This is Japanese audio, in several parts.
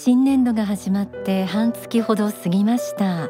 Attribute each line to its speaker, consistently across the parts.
Speaker 1: 新年度が始まって半月ほど過ぎました。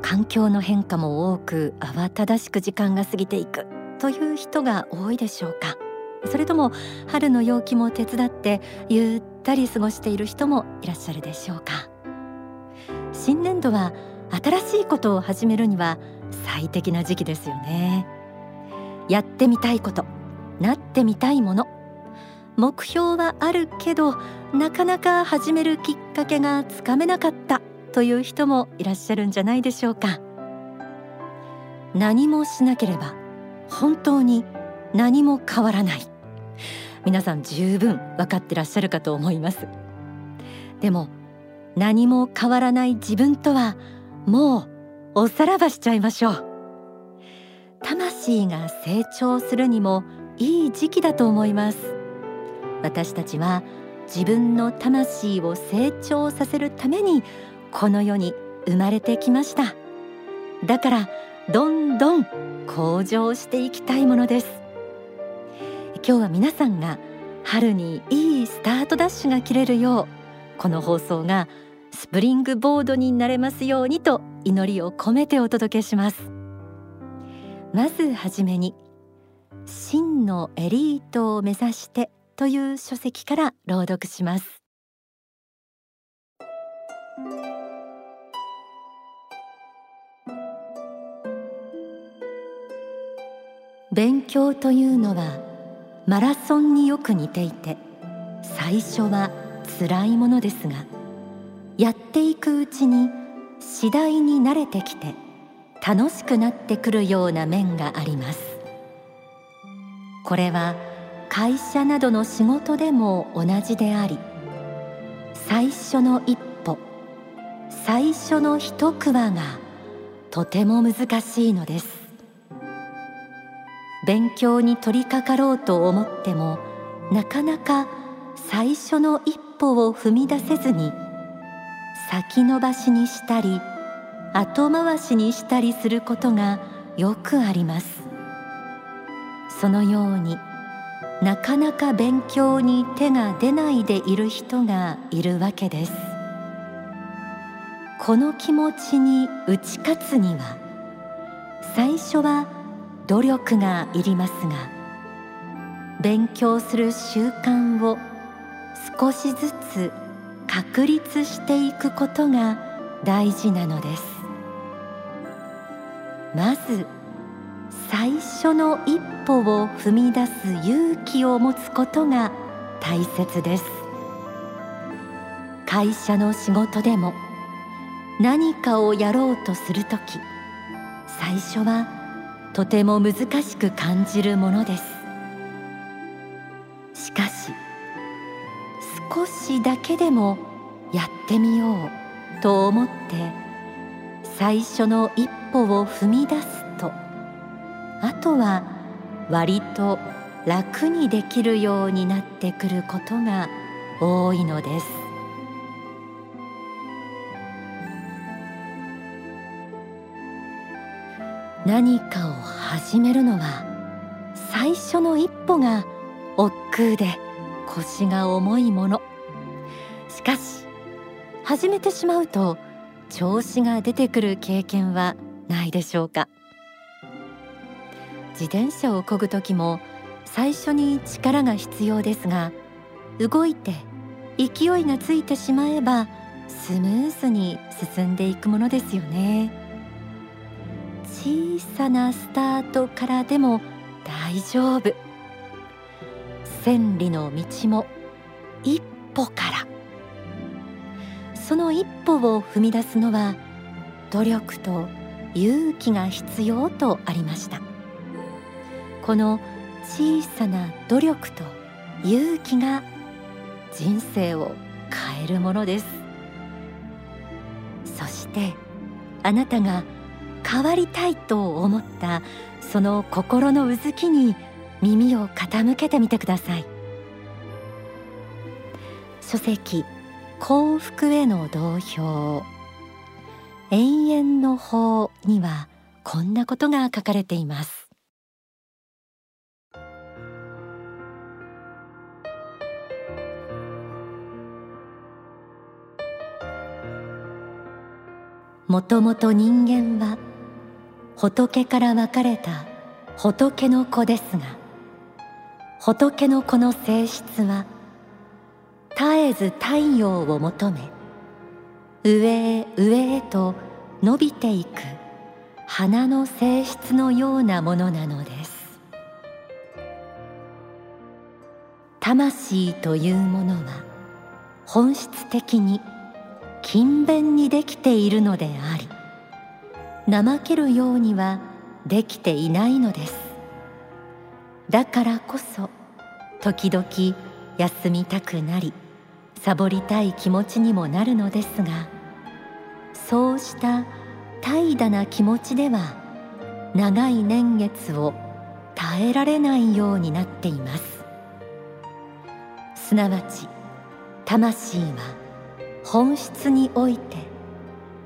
Speaker 1: 環境の変化も多く慌ただしく時間が過ぎていくという人が多いでしょうか。それとも春の陽気も手伝ってゆったり過ごしている人もいらっしゃるでしょうか。新年度は新しいことを始めるには最適な時期ですよね。やってみたいことなってみたいもの目標はあるけどなかなか始めるきっかけがつかめなかったという人もいらっしゃるんじゃないでしょうか。何もしなければ本当に何も変わらない。皆さん十分分かってらっしゃるかと思います。でも何も変わらない自分とはもうおさらばしちゃいましょう。魂が成長するにもいい時期だと思います。私たちは自分の魂を成長させるためにこの世に生まれてきました。だからどんどん向上していきたいものです。今日は皆さんが春にいいスタートダッシュが切れるようこの放送がスプリングボードになれますようにと祈りを込めてお届けします。まずはじめに真のエリートを目指してという書籍から朗読します。勉強というのはマラソンによく似ていて最初は辛いものですがやっていくうちに次第に慣れてきて楽しくなってくるような面があります。これは会社などの仕事でも同じであり最初の一歩最初の一句話がとても難しいのです。勉強に取り掛かろうと思ってもなかなか最初の一歩を踏み出せずに先延ばしにしたり後回しにしたりすることがよくあります。そのようになかなか勉強に手が出ないでいる人がいるわけです。この気持ちに打ち勝つには最初は努力がいりますが勉強する習慣を少しずつ確立していくことが大事なのです。まず最初の一歩を踏み出す勇気を持つことが大切です。会社の仕事でも何かをやろうとするとき最初はとても難しく感じるものです。しかし少しだけでもやってみようと思って最初の一歩を踏み出すあとは割と楽にできるようになってくることが多いのです。何かを始めるのは最初の一歩が億劫で腰が重いもの。しかし始めてしまうと調子が出てくる経験はないでしょうか。自転車を漕ぐ時も最初に力が必要ですが動いて勢いがついてしまえばスムーズに進んでいくものですよね。小さなスタートからでも大丈夫。千里の道も一歩から。その一歩を踏み出すのは努力と勇気が必要とありました。この小さな努力と勇気が人生を変えるものです。そしてあなたが変わりたいと思ったその心のうずきに耳を傾けてみてください。書籍幸福への同票。永遠の法にはこんなことが書かれています。もともと人間は仏から分かれた仏の子ですが仏の子の性質は絶えず太陽を求め上へ上へと伸びていく花の性質のようなものなのです。魂というものは本質的に勤勉にできているのであり怠けるようにはできていないのです。だからこそ時々休みたくなりサボりたい気持ちにもなるのですがそうした怠惰な気持ちでは長い年月を耐えられないようになっています。すなわち魂は本質において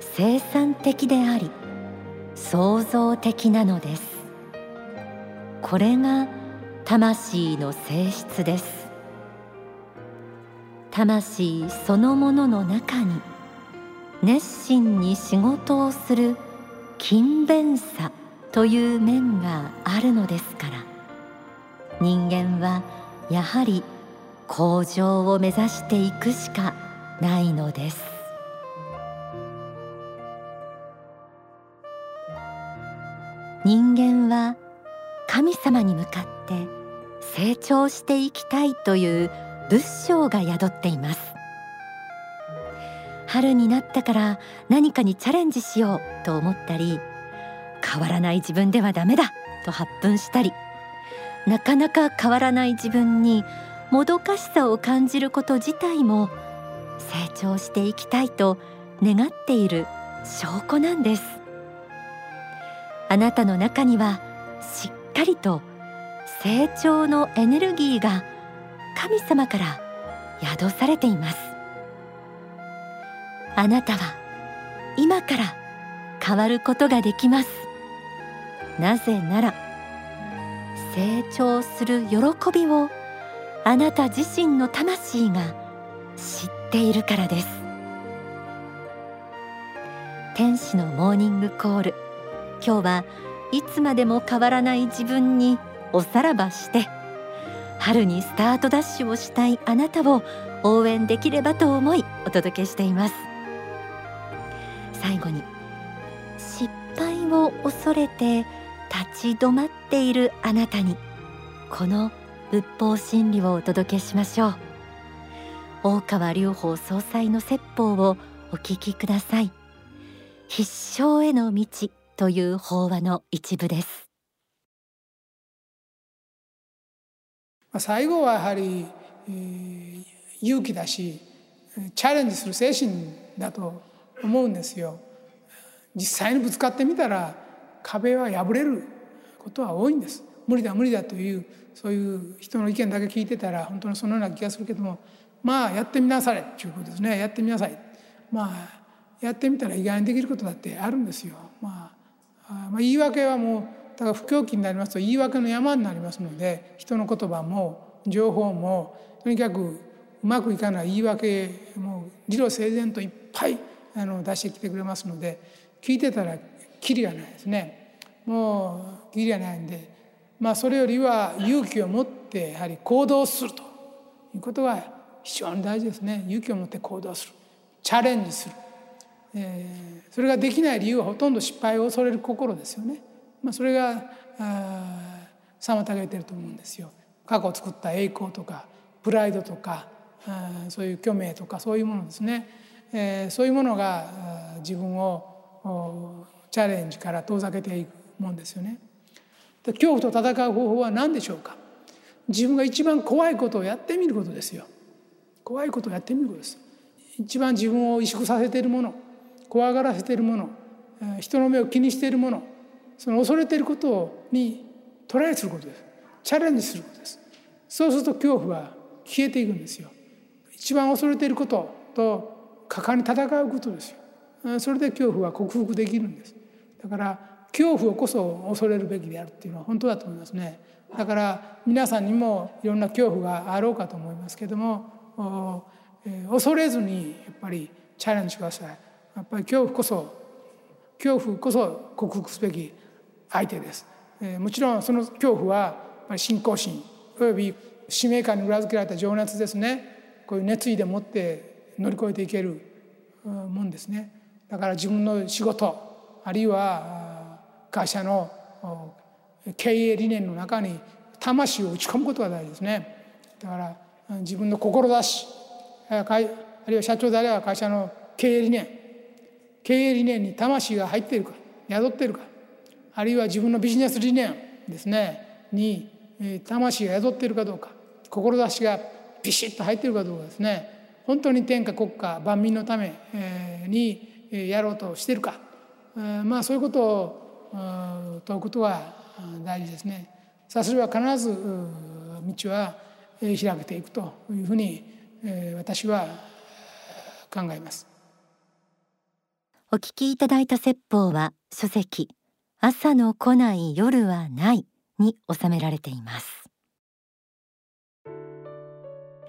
Speaker 1: 生産的であり創造的なのです。これが魂の性質です。魂そのものの中に熱心に仕事をする勤勉さという面があるのですから人間はやはり向上を目指していくしかないのです。人間は神様に向かって成長していきたいという仏性が宿っています。春になったから何かにチャレンジしようと思ったり変わらない自分ではダメだと発奮したりなかなか変わらない自分にもどかしさを感じること自体も成長していきたいと願っている証拠なんです。あなたの中にはしっかりと成長のエネルギーが神様から宿されています。あなたは今から変わることができます。なぜなら成長する喜びをあなた自身の魂が知ってているからです。天使のモーニングコール。今日はいつまでも変わらない自分におさらばして春にスタートダッシュをしたいあなたを応援できればと思いお届けしています。最後に失敗を恐れて立ち止まっているあなたにこの仏法真理をお届けしましょう。大川隆法総裁の説法をお聞きください。必勝への道という法話の一部です。
Speaker 2: 最後はやはり、えー、勇気だしチャレンジする精神だと思うんですよ。実際にぶつかってみたら壁は破れることは多いんです。無理だ無理だというそういう人の意見だけ聞いてたら本当にそのような気がするけどもまあやってみなされっていうことですね。やってみなさい。まあやってみたら意外にできることだってあるんですよ。まあ、まあ言い訳はもうだから不況期になりますと言い訳の山になりますので人の言葉も情報もとにかくうまくいかない言い訳もう理路整然といっぱいあの出してきてくれますので聞いてたらキリがないですね。もうキリがないんでまあそれよりは勇気を持ってやはり行動するということが非常に大事ですね。勇気を持って行動する。チャレンジする、えー、それができない理由はほとんど失敗を恐れる心ですよね、まあ、それが妨げてると思うんですよ。過去作った栄光とかプライドとかそういう虚名とかそういうものですね、えー、そういうものが自分をチャレンジから遠ざけていくもんですよね。恐怖と戦う方法は何でしょうか。自分が一番怖いことをやってみることですよ。怖いことをやってみることです。一番自分を萎縮させているもの怖がらせているもの人の目を気にしているものその恐れていることにトライすることです。チャレンジすることです。そうすると恐怖は消えていくんですよ。一番恐れていることと果敢に戦うことですよ。それで恐怖は克服できるんです。だから恐怖をこそ恐れるべきであるっていうのは本当だと思いますね。だから皆さんにもいろんな恐怖があろうかと思いますけども恐れずにやっぱりチャレンジくださいやっぱり恐怖こそ恐怖こそ克服すべき相手です、え、もちろんその恐怖は信仰心および使命感に裏付けられた情熱ですねこういう熱意でもって乗り越えていけるもんですねだから自分の仕事あるいは会社の経営理念の中に魂を打ち込むことが大事ですねだから自分の志あるいは社長であれば会社の経営理念経営理念に魂が入っているか宿っているかあるいは自分のビジネス理念ですねに魂が宿っているかどうか志がビシッと入っているかどうかですね本当に天下国家万民のためにやろうとしているかまあそういうことを問うことは大事ですね。さすれば必ず道は開けていくというふうに私は考えます。
Speaker 1: お聞きいただいた説法は書籍朝の来ない夜はないに収められています。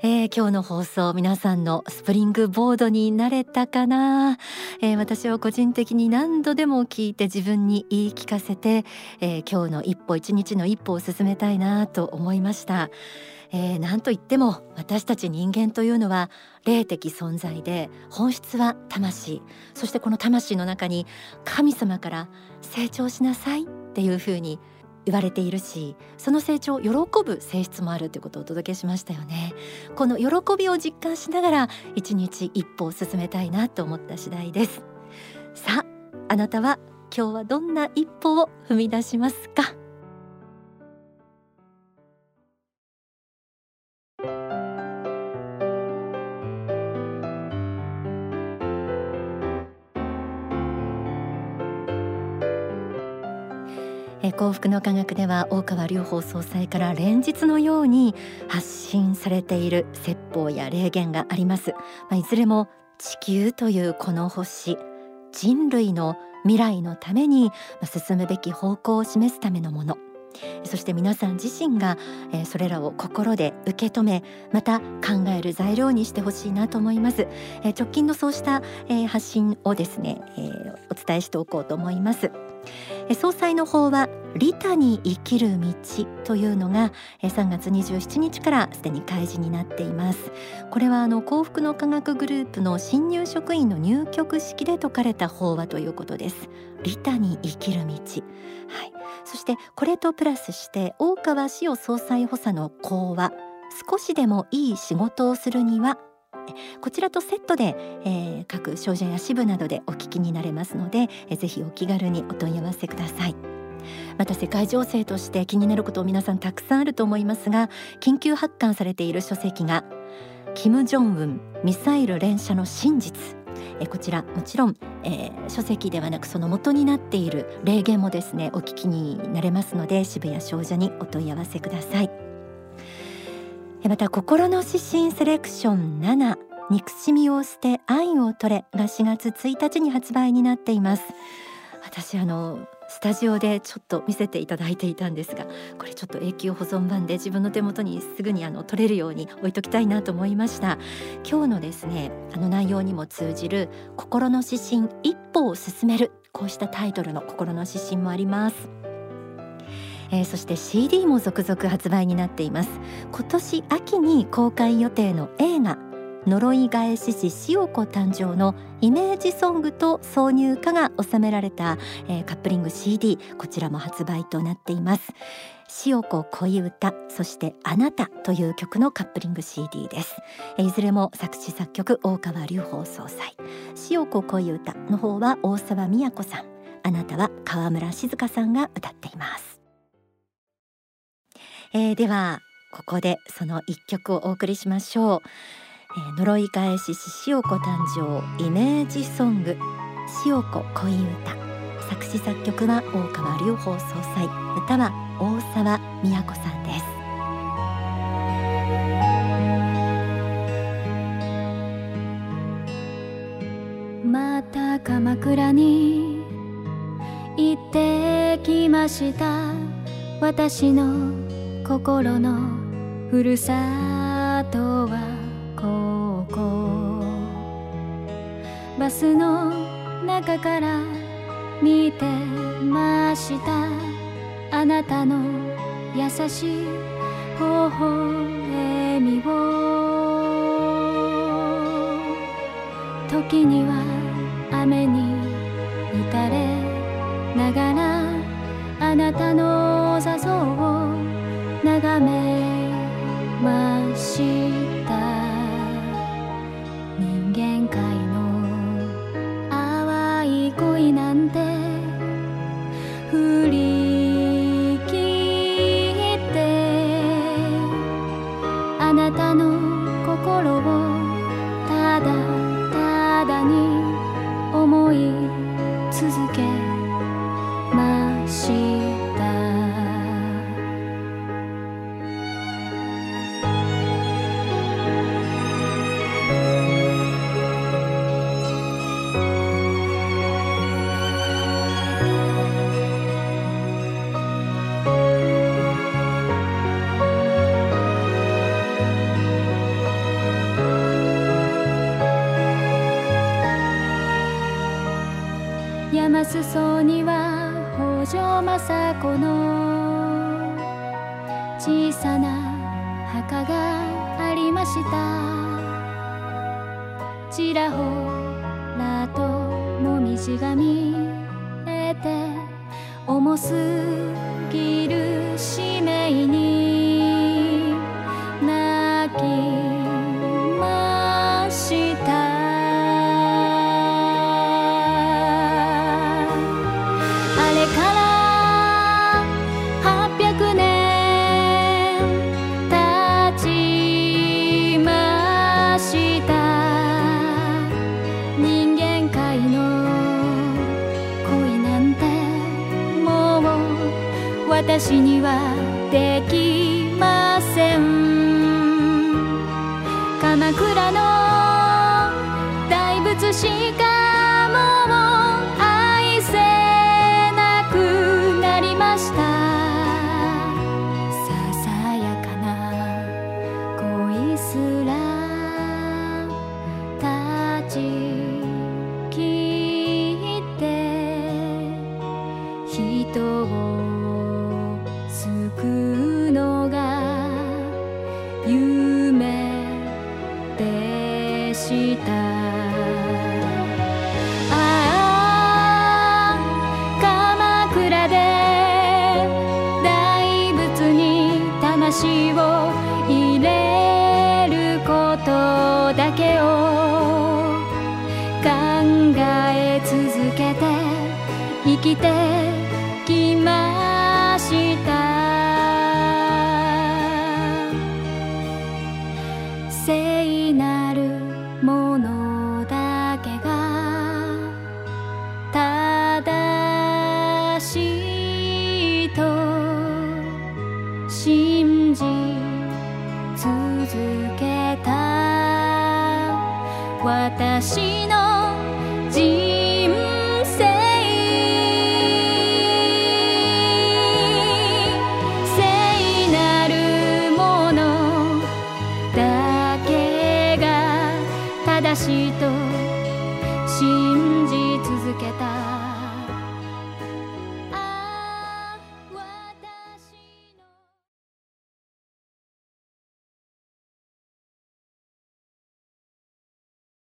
Speaker 1: えー、今日の放送皆さんのスプリングボードになれたかな、えー、私は個人的に何度でも聞いて自分に言い聞かせて、えー、今日の一歩一日の一歩を進めたいなと思いました。えー、何と言っても私たち人間というのは霊的存在で本質は魂。そしてこの魂の中に神様から成長しなさいっていうふうに言われているしその成長を喜ぶ性質もあるということをお届けしましたよね。この喜びを実感しながら一日一歩を進めたいなと思った次第です。さああなたは今日はどんな一歩を踏み出しますか？幸福の科学では大川隆法総裁から連日のように発信されている説法や霊言があります、まあ、いずれも地球というこの星人類の未来のために進むべき方向を示すためのもの。そして皆さん自身が、それらを心で受け止めまた考える材料にしてほしいなと思います、直近のそうした、発信をですね、お伝えしておこうと思います。総裁の方は利他に生きる道というのが3月27日からすでに開示になっています。これはあの幸福の科学グループの新入職員の入局式で説かれた法話ということです。利他に生きる道。はい。そしてこれとプラスして大川志雄総裁補佐の講話。少しでもいい仕事をするにはこちらとセットで、えー、各少女や支部などでお聞きになれますので、えー、ぜひお気軽にお問い合わせくださいまた世界情勢として気になることを皆さんたくさんあると思いますが緊急発刊されている書籍がキム・ジョンウンミサイル連射の真実えこちらもちろん、えー、書籍ではなくその元になっている霊言もですねお聞きになれますので渋谷少女にお問い合わせください。また心の指針セレクション7憎しみを捨て愛を取れが4月1日に発売になっています。私あのスタジオでちょっと見せていただいていたんですがこれちょっと永久保存版で自分の手元にすぐにあの取れるように置いときたいなと思いました。今日のですねあの内容にも通じる心の指針一歩を進めるこうしたタイトルの心の指針もあります。えー、そして CD も続々発売になっています。今年秋に公開予定の映画呪い返し師塩子誕生のイメージソングと挿入歌が収められた、えー、カップリング CD こちらも発売となっています。塩子恋歌そしてあなたという曲のカップリング CD です。いずれも作詞作曲大川隆法総裁。塩子恋歌の方は大沢美也子さん。あなたは川村静香さんが歌っています。えー、ではここでその一曲をお送りしましょう、えー、呪い返しし塩子誕生イメージソング。塩子恋歌。作詞作曲は大川隆法総裁歌は大沢美也子さんです。
Speaker 3: また鎌倉に行ってきました。私の心のふるさとはここバスの中から見てましたあなたの優しい微笑みを時には雨に打たれながらあなたの座像を眺めました。人間界裾には北条政子の小さな墓がありました。ちらほらともみじが見えて重す桜の大仏しかもきてきました。聖なるものだけが正しいと信じ続けた。私の人